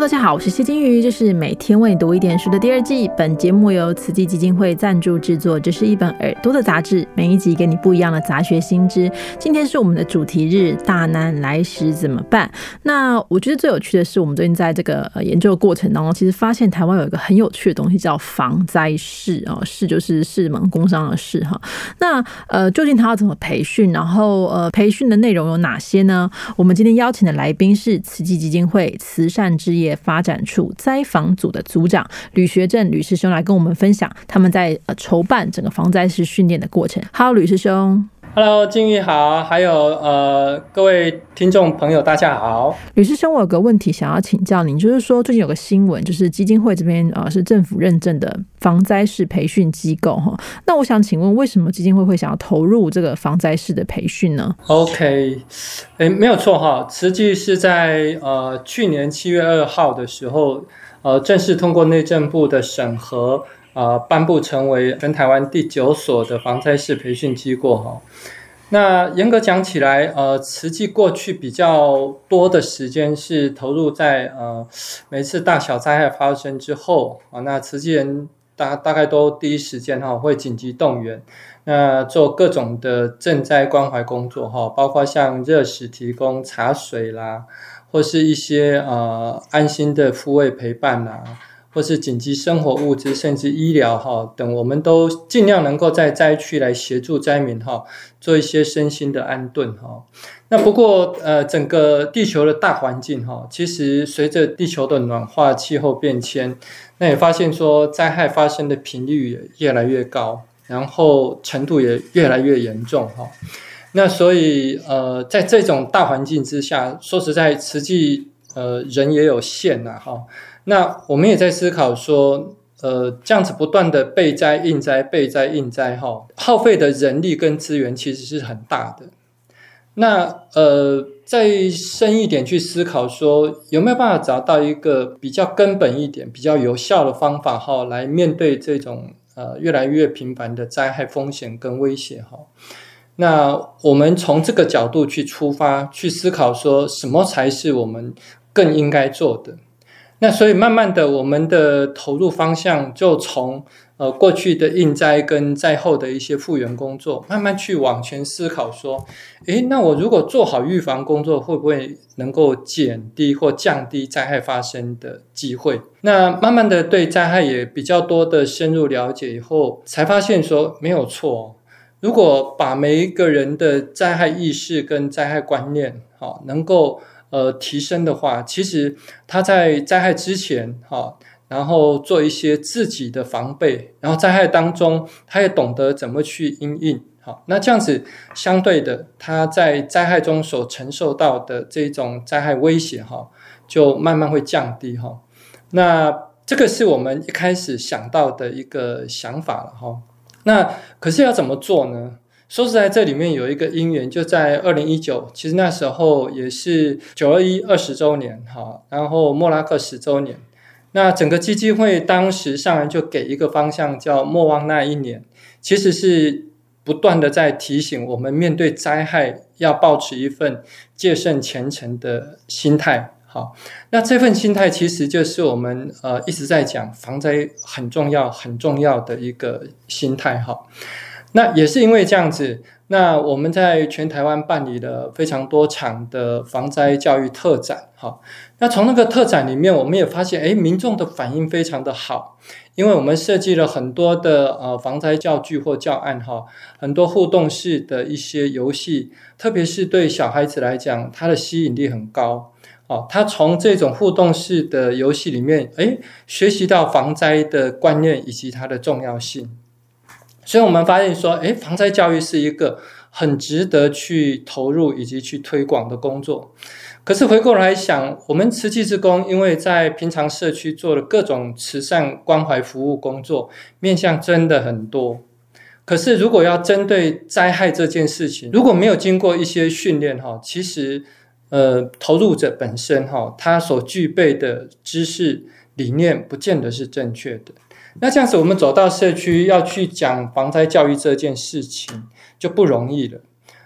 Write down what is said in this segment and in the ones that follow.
大家好，我是谢金鱼，这是每天为你读一点书的第二季。本节目由慈济基金会赞助制作，这是一本耳朵的杂志，每一集给你不一样的杂学新知。今天是我们的主题日，大难来时怎么办？那我觉得最有趣的是，我们最近在这个研究的过程当中，其实发现台湾有一个很有趣的东西，叫防灾士哦，士就是士门工商的士哈。那呃，究竟他要怎么培训？然后呃，培训的内容有哪些呢？我们今天邀请的来宾是慈济基金会慈善之业发展处灾防组的组长吕学正吕师兄来跟我们分享他们在呃筹办整个防灾式训练的过程。Hello，吕师兄。Hello，金玉好，还有呃各位听众朋友，大家好。吕师兄，我有个问题想要请教您，就是说最近有个新闻，就是基金会这边啊是政府认证的防灾式培训机构哈。那我想请问，为什么基金会会想要投入这个防灾式的培训呢？OK，哎，没有错哈，实际是在呃去年七月二号的时候，呃正式通过内政部的审核。啊，颁布成为全台湾第九所的防灾式培训机构哈。那严格讲起来，呃，慈济过去比较多的时间是投入在呃每次大小灾害发生之后啊，那慈济人大大概都第一时间哈会紧急动员，那做各种的赈灾关怀工作哈，包括像热食提供、茶水啦，或是一些呃安心的抚慰陪伴啦。或是紧急生活物资，甚至医疗哈等，我们都尽量能够在灾区来协助灾民哈，做一些身心的安顿哈。那不过呃，整个地球的大环境哈，其实随着地球的暖化、气候变迁，那也发现说灾害发生的频率也越来越高，然后程度也越来越严重哈。那所以呃，在这种大环境之下，说实在，实际呃人也有限呐哈。那我们也在思考说，呃，这样子不断的备灾、应灾、备灾、应灾，哈，耗费的人力跟资源其实是很大的。那呃，再深一点去思考说，有没有办法找到一个比较根本一点、比较有效的方法，哈，来面对这种呃越来越频繁的灾害风险跟威胁，哈？那我们从这个角度去出发，去思考说什么才是我们更应该做的。那所以慢慢的，我们的投入方向就从呃过去的应灾跟灾后的一些复原工作，慢慢去往前思考说，诶，那我如果做好预防工作，会不会能够减低或降低灾害发生的机会？那慢慢的对灾害也比较多的深入了解以后，才发现说没有错，如果把每一个人的灾害意识跟灾害观念，好能够。呃，提升的话，其实他在灾害之前，哈，然后做一些自己的防备，然后灾害当中，他也懂得怎么去应应，好，那这样子相对的，他在灾害中所承受到的这种灾害威胁，哈，就慢慢会降低，哈。那这个是我们一开始想到的一个想法了，哈。那可是要怎么做呢？说实在，这里面有一个因缘，就在二零一九，其实那时候也是九二一二十周年，哈，然后莫拉克十周年，那整个基金会当时上来就给一个方向，叫莫忘那一年，其实是不断的在提醒我们，面对灾害要保持一份戒慎虔诚的心态，好，那这份心态其实就是我们呃一直在讲防灾很重要、很重要的一个心态，哈。那也是因为这样子，那我们在全台湾办理了非常多场的防灾教育特展，哈。那从那个特展里面，我们也发现，哎，民众的反应非常的好，因为我们设计了很多的呃防灾教具或教案，哈，很多互动式的一些游戏，特别是对小孩子来讲，它的吸引力很高，哦，他从这种互动式的游戏里面，哎，学习到防灾的观念以及它的重要性。所以我们发现说，诶，防灾教育是一个很值得去投入以及去推广的工作。可是回过来想，我们慈济之工，因为在平常社区做了各种慈善关怀服务工作，面向真的很多。可是如果要针对灾害这件事情，如果没有经过一些训练，哈，其实，呃，投入者本身，哈，他所具备的知识理念，不见得是正确的。那这样子，我们走到社区要去讲防灾教育这件事情就不容易了。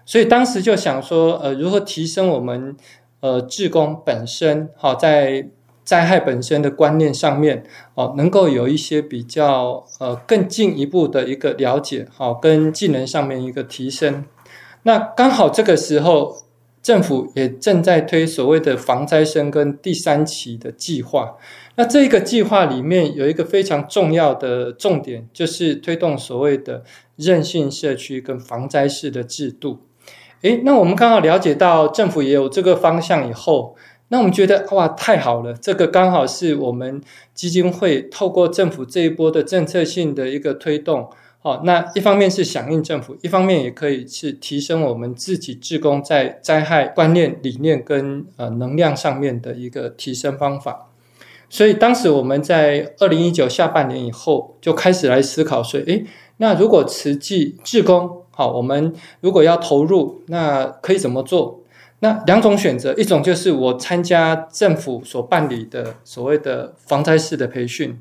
所以当时就想说，呃，如何提升我们呃志工本身，好在灾害本身的观念上面哦，能够有一些比较呃更进一步的一个了解，好，跟技能上面一个提升。那刚好这个时候，政府也正在推所谓的防灾生跟第三期的计划。那这个计划里面有一个非常重要的重点，就是推动所谓的韧性社区跟防灾式的制度。诶，那我们刚好了解到政府也有这个方向以后，那我们觉得哇，太好了！这个刚好是我们基金会透过政府这一波的政策性的一个推动。好，那一方面是响应政府，一方面也可以是提升我们自己志工在灾害观念、理念跟呃能量上面的一个提升方法。所以当时我们在二零一九下半年以后就开始来思考说，诶，那如果慈济志工，好，我们如果要投入，那可以怎么做？那两种选择，一种就是我参加政府所办理的所谓的防灾式的培训。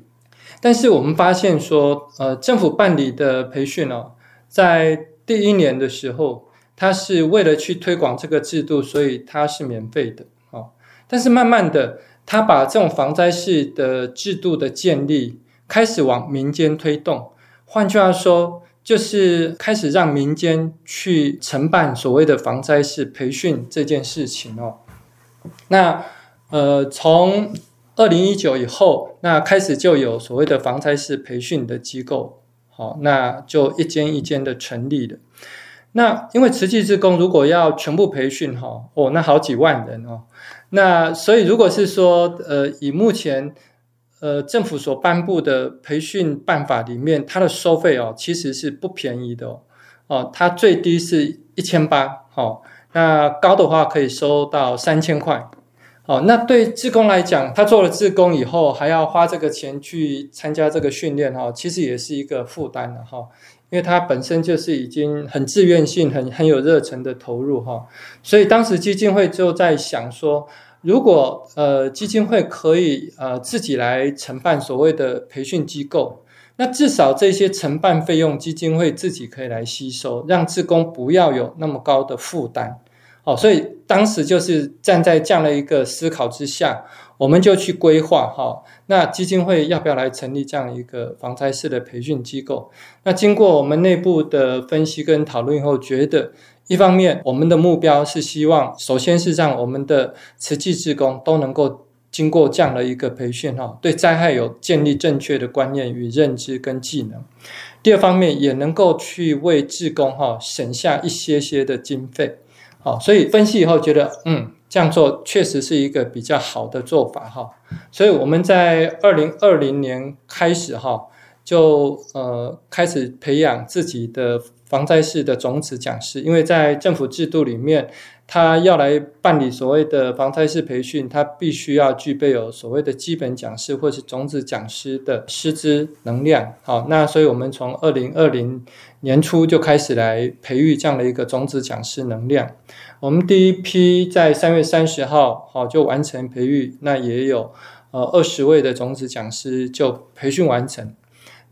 但是我们发现说，呃，政府办理的培训哦，在第一年的时候，它是为了去推广这个制度，所以它是免费的哦。但是慢慢的，他把这种防灾式的制度的建立，开始往民间推动。换句话说，就是开始让民间去承办所谓的防灾式培训这件事情哦。那呃，从二零一九以后，那开始就有所谓的防灾式培训的机构，好，那就一间一间的成立了。那因为慈济志工如果要全部培训，哈，哦，那好几万人哦。那所以如果是说，呃，以目前呃政府所颁布的培训办法里面，它的收费哦，其实是不便宜的哦。哦，它最低是一千八，好，那高的话可以收到三千块。哦，那对志工来讲，他做了志工以后，还要花这个钱去参加这个训练哈，其实也是一个负担的哈，因为他本身就是已经很自愿性、很很有热忱的投入哈，所以当时基金会就在想说，如果呃基金会可以呃自己来承办所谓的培训机构，那至少这些承办费用基金会自己可以来吸收，让志工不要有那么高的负担。哦，所以当时就是站在这样的一个思考之下，我们就去规划哈，那基金会要不要来成立这样一个防灾式的培训机构？那经过我们内部的分析跟讨论以后，觉得一方面我们的目标是希望，首先是让我们的慈济职工都能够经过这样的一个培训哈，对灾害有建立正确的观念与认知跟技能；第二方面也能够去为志工哈省下一些些的经费。好，所以分析以后觉得，嗯，这样做确实是一个比较好的做法哈。所以我们在二零二零年开始哈，就呃开始培养自己的防灾式的种子讲师，因为在政府制度里面。他要来办理所谓的防灾式培训，他必须要具备有所谓的基本讲师或是种子讲师的师资能量。好，那所以我们从二零二零年初就开始来培育这样的一个种子讲师能量。我们第一批在三月三十号好就完成培育，那也有呃二十位的种子讲师就培训完成。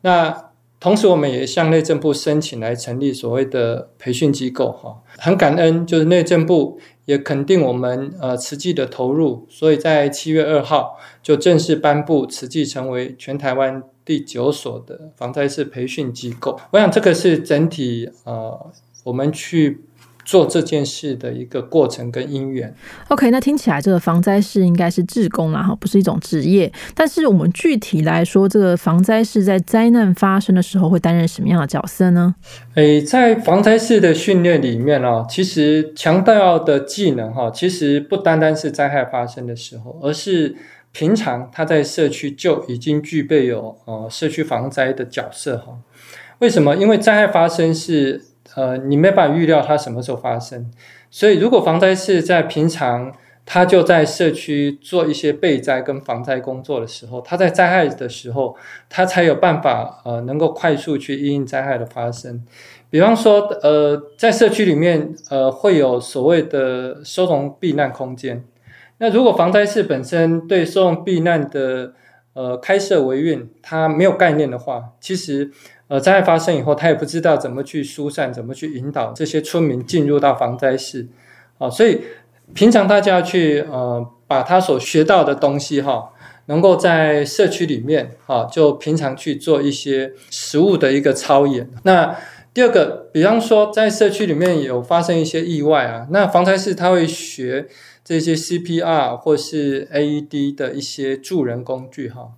那同时，我们也向内政部申请来成立所谓的培训机构，哈，很感恩，就是内政部也肯定我们呃慈济的投入，所以在七月二号就正式颁布慈济成为全台湾第九所的防灾式培训机构。我想这个是整体呃我们去。做这件事的一个过程跟因缘。OK，那听起来这个防灾士应该是志工啦，哈，不是一种职业。但是我们具体来说，这个防灾士在灾难发生的时候会担任什么样的角色呢？诶，在防灾士的训练里面哦，其实强调的技能哈，其实不单单是灾害发生的时候，而是平常他在社区就已经具备有呃社区防灾的角色哈。为什么？因为灾害发生是。呃，你没办法预料它什么时候发生，所以如果防灾是在平常，他就在社区做一些备灾跟防灾工作的时候，他在灾害的时候，他才有办法呃，能够快速去应灾害的发生。比方说，呃，在社区里面，呃，会有所谓的收容避难空间。那如果防灾室本身对收容避难的呃开设维运，它没有概念的话，其实。呃，灾害发生以后，他也不知道怎么去疏散，怎么去引导这些村民进入到防灾室，啊，所以平常大家去呃，把他所学到的东西哈，能够在社区里面，哈，就平常去做一些实物的一个操演。那第二个，比方说在社区里面有发生一些意外啊，那防灾室他会学这些 CPR 或是 AED 的一些助人工具，哈。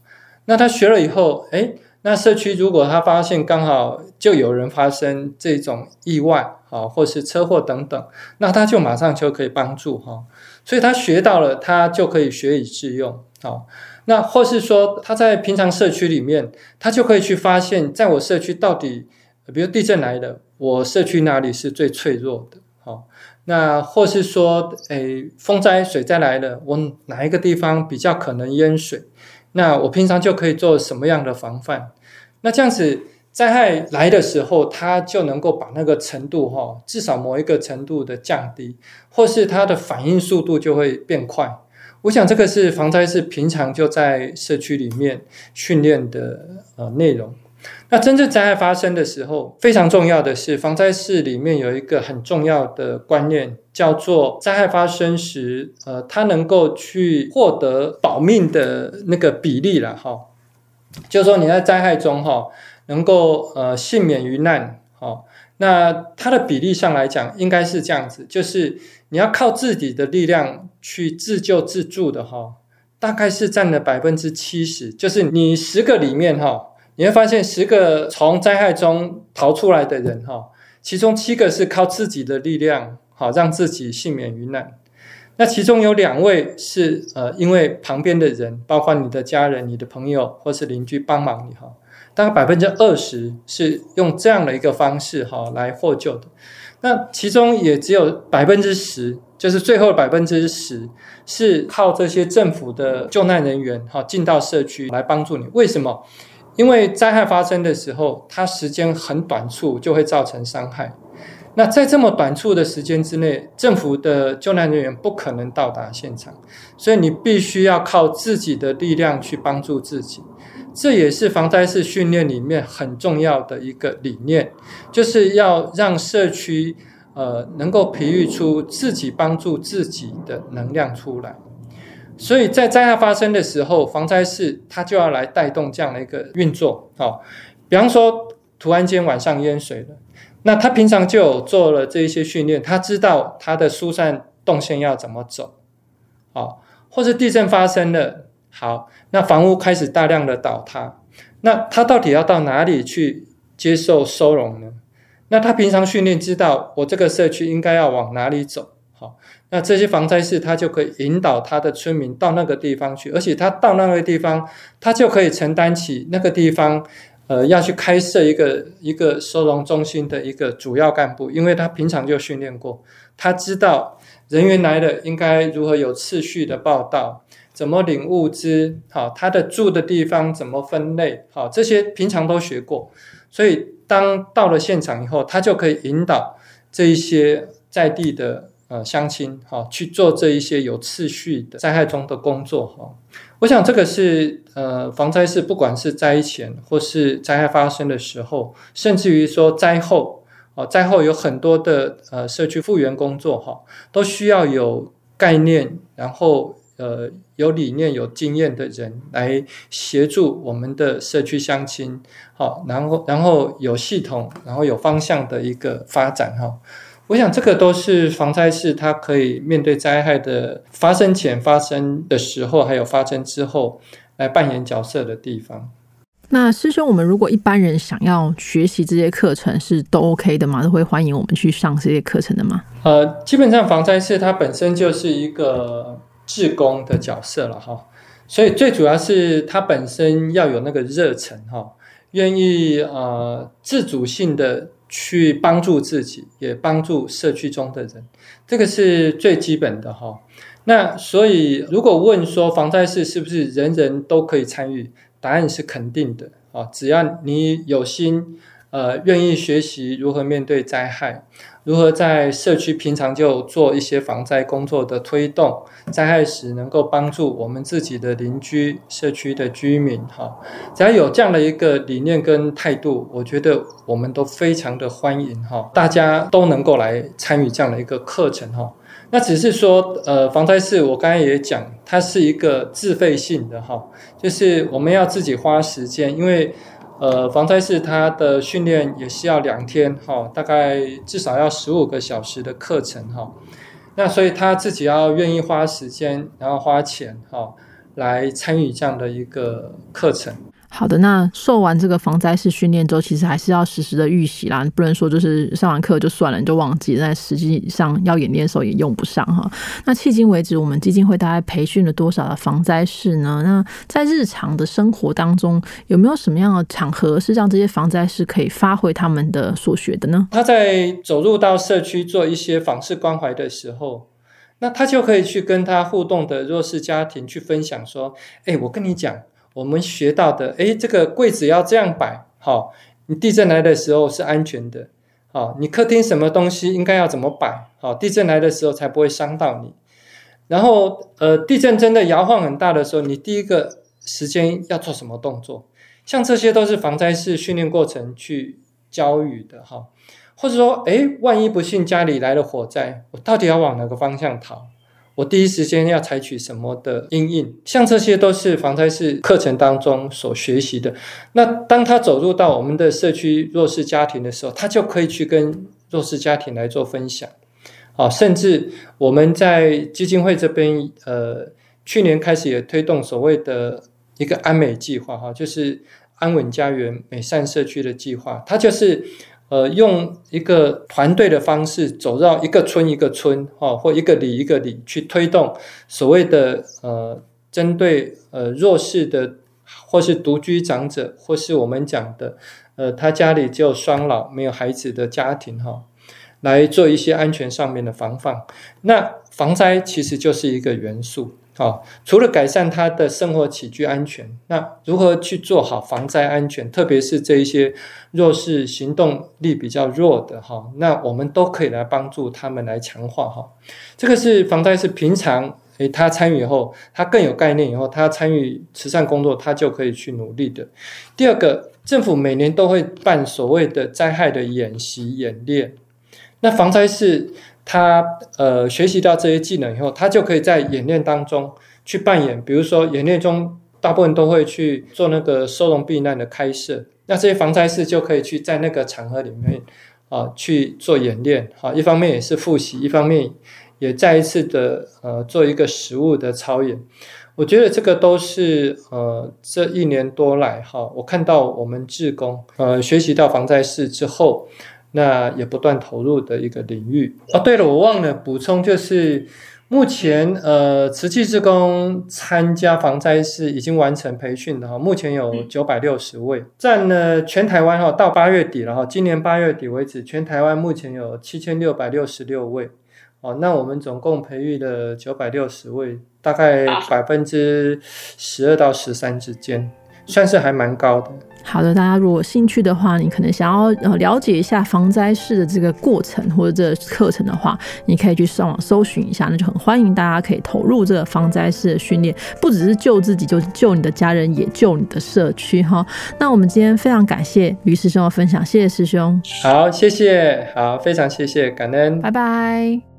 那他学了以后，哎，那社区如果他发现刚好就有人发生这种意外，啊，或是车祸等等，那他就马上就可以帮助，哈。所以他学到了，他就可以学以致用，好。那或是说他在平常社区里面，他就可以去发现，在我社区到底，比如地震来了，我社区哪里是最脆弱的？好，那或是说，诶，风灾、水灾来了，我哪一个地方比较可能淹水？那我平常就可以做什么样的防范？那这样子，灾害来的时候，它就能够把那个程度，哈，至少某一个程度的降低，或是它的反应速度就会变快。我想这个是防灾是平常就在社区里面训练的呃内容。那真正灾害发生的时候，非常重要的是防灾士里面有一个很重要的观念，叫做灾害发生时，呃，他能够去获得保命的那个比例了哈。就是说你在灾害中哈，能够呃幸免于难哈。那它的比例上来讲，应该是这样子，就是你要靠自己的力量去自救自助的哈，大概是占了百分之七十。就是你十个里面哈，你会发现十个从灾害中逃出来的人哈，其中七个是靠自己的力量好让自己幸免于难。那其中有两位是呃，因为旁边的人，包括你的家人、你的朋友或是邻居帮忙你哈。大概百分之二十是用这样的一个方式哈来获救的，那其中也只有百分之十，就是最后百分之十是靠这些政府的救难人员哈进到社区来帮助你。为什么？因为灾害发生的时候，它时间很短促，就会造成伤害。那在这么短促的时间之内，政府的救难人员不可能到达现场，所以你必须要靠自己的力量去帮助自己。这也是防灾式训练里面很重要的一个理念，就是要让社区呃能够培育出自己帮助自己的能量出来。所以在灾害发生的时候，防灾士他就要来带动这样的一个运作。好，比方说突然间晚上淹水了，那他平常就有做了这一些训练，他知道他的疏散动线要怎么走。好，或是地震发生了。好，那房屋开始大量的倒塌，那他到底要到哪里去接受收容呢？那他平常训练知道，我这个社区应该要往哪里走？好，那这些防灾士他就可以引导他的村民到那个地方去，而且他到那个地方，他就可以承担起那个地方，呃，要去开设一个一个收容中心的一个主要干部，因为他平常就训练过，他知道人员来了应该如何有次序的报道。怎么领物资？好，他的住的地方怎么分类？好，这些平常都学过，所以当到了现场以后，他就可以引导这一些在地的呃乡亲，哈，去做这一些有次序的灾害中的工作，哈。我想这个是呃防灾是不管是灾前或是灾害发生的时候，甚至于说灾后，哦，灾后有很多的呃社区复原工作，哈，都需要有概念，然后。呃，有理念、有经验的人来协助我们的社区乡亲，好，然后然后有系统，然后有方向的一个发展哈。我想这个都是防灾士他可以面对灾害的发生前、发生的时候，还有发生之后来扮演角色的地方。那师兄，我们如果一般人想要学习这些课程，是都 OK 的吗？都会欢迎我们去上这些课程的吗？呃，基本上防灾士它本身就是一个。志工的角色了哈，所以最主要是他本身要有那个热忱哈，愿意呃自主性的去帮助自己，也帮助社区中的人，这个是最基本的哈。那所以如果问说防灾事是不是人人都可以参与，答案是肯定的啊，只要你有心。呃，愿意学习如何面对灾害，如何在社区平常就做一些防灾工作的推动，灾害时能够帮助我们自己的邻居、社区的居民，哈，只要有这样的一个理念跟态度，我觉得我们都非常的欢迎，哈，大家都能够来参与这样的一个课程，哈。那只是说，呃，防灾室我刚才也讲。它是一个自费性的哈，就是我们要自己花时间，因为呃防灾士他的训练也是要两天哈，大概至少要十五个小时的课程哈，那所以他自己要愿意花时间，然后花钱哈，来参与这样的一个课程。好的，那受完这个防灾式训练之后，其实还是要实时的预习啦，不能说就是上完课就算了，你就忘记，那实际上要演练的时候也用不上哈。那迄今为止，我们基金会大概培训了多少的防灾士呢？那在日常的生活当中，有没有什么样的场合是让这些防灾士可以发挥他们的所学的呢？他在走入到社区做一些访视关怀的时候，那他就可以去跟他互动的弱势家庭去分享说：“哎，我跟你讲。”我们学到的，哎，这个柜子要这样摆，好，你地震来的时候是安全的，好，你客厅什么东西应该要怎么摆，好，地震来的时候才不会伤到你。然后，呃，地震真的摇晃很大的时候，你第一个时间要做什么动作？像这些都是防灾式训练过程去教育的，哈，或者说，哎，万一不幸家里来了火灾，我到底要往哪个方向逃？我第一时间要采取什么的应应，像这些都是防灾式课程当中所学习的。那当他走入到我们的社区弱势家庭的时候，他就可以去跟弱势家庭来做分享。好，甚至我们在基金会这边，呃，去年开始也推动所谓的一个安美计划，哈，就是安稳家园美善社区的计划，它就是。呃，用一个团队的方式走到一个村一个村，哈，或一个里一个里去推动所谓的呃，针对呃弱势的，或是独居长者，或是我们讲的呃，他家里只有双老没有孩子的家庭，哈，来做一些安全上面的防范。那防灾其实就是一个元素。好，除了改善他的生活起居安全，那如何去做好防灾安全？特别是这一些弱势、行动力比较弱的哈，那我们都可以来帮助他们来强化哈。这个是防灾是平常诶，他参与以后，他更有概念以后，他参与慈善工作，他就可以去努力的。第二个，政府每年都会办所谓的灾害的演习演练，那防灾是。他呃学习到这些技能以后，他就可以在演练当中去扮演，比如说演练中大部分都会去做那个收容避难的开设，那这些防灾士就可以去在那个场合里面啊去做演练，好，一方面也是复习，一方面也再一次的呃做一个实物的操演。我觉得这个都是呃这一年多来哈，我看到我们志工呃学习到防灾士之后。那也不断投入的一个领域哦。对了，我忘了补充，就是目前呃，慈济志工参加防灾是已经完成培训的哈，目前有九百六十位，占了全台湾哈，到八月底了哈，今年八月底为止，全台湾目前有七千六百六十六位哦。那我们总共培育了九百六十位，大概百分之十二到十三之间，算是还蛮高的。好的，大家如果兴趣的话，你可能想要呃了解一下防灾式的这个过程或者这课程的话，你可以去上网搜寻一下，那就很欢迎大家可以投入这个防灾式的训练，不只是救自己，就是救你的家人，也救你的社区哈。那我们今天非常感谢吕师兄的分享，谢谢师兄。好，谢谢，好，非常谢谢，感恩，拜拜。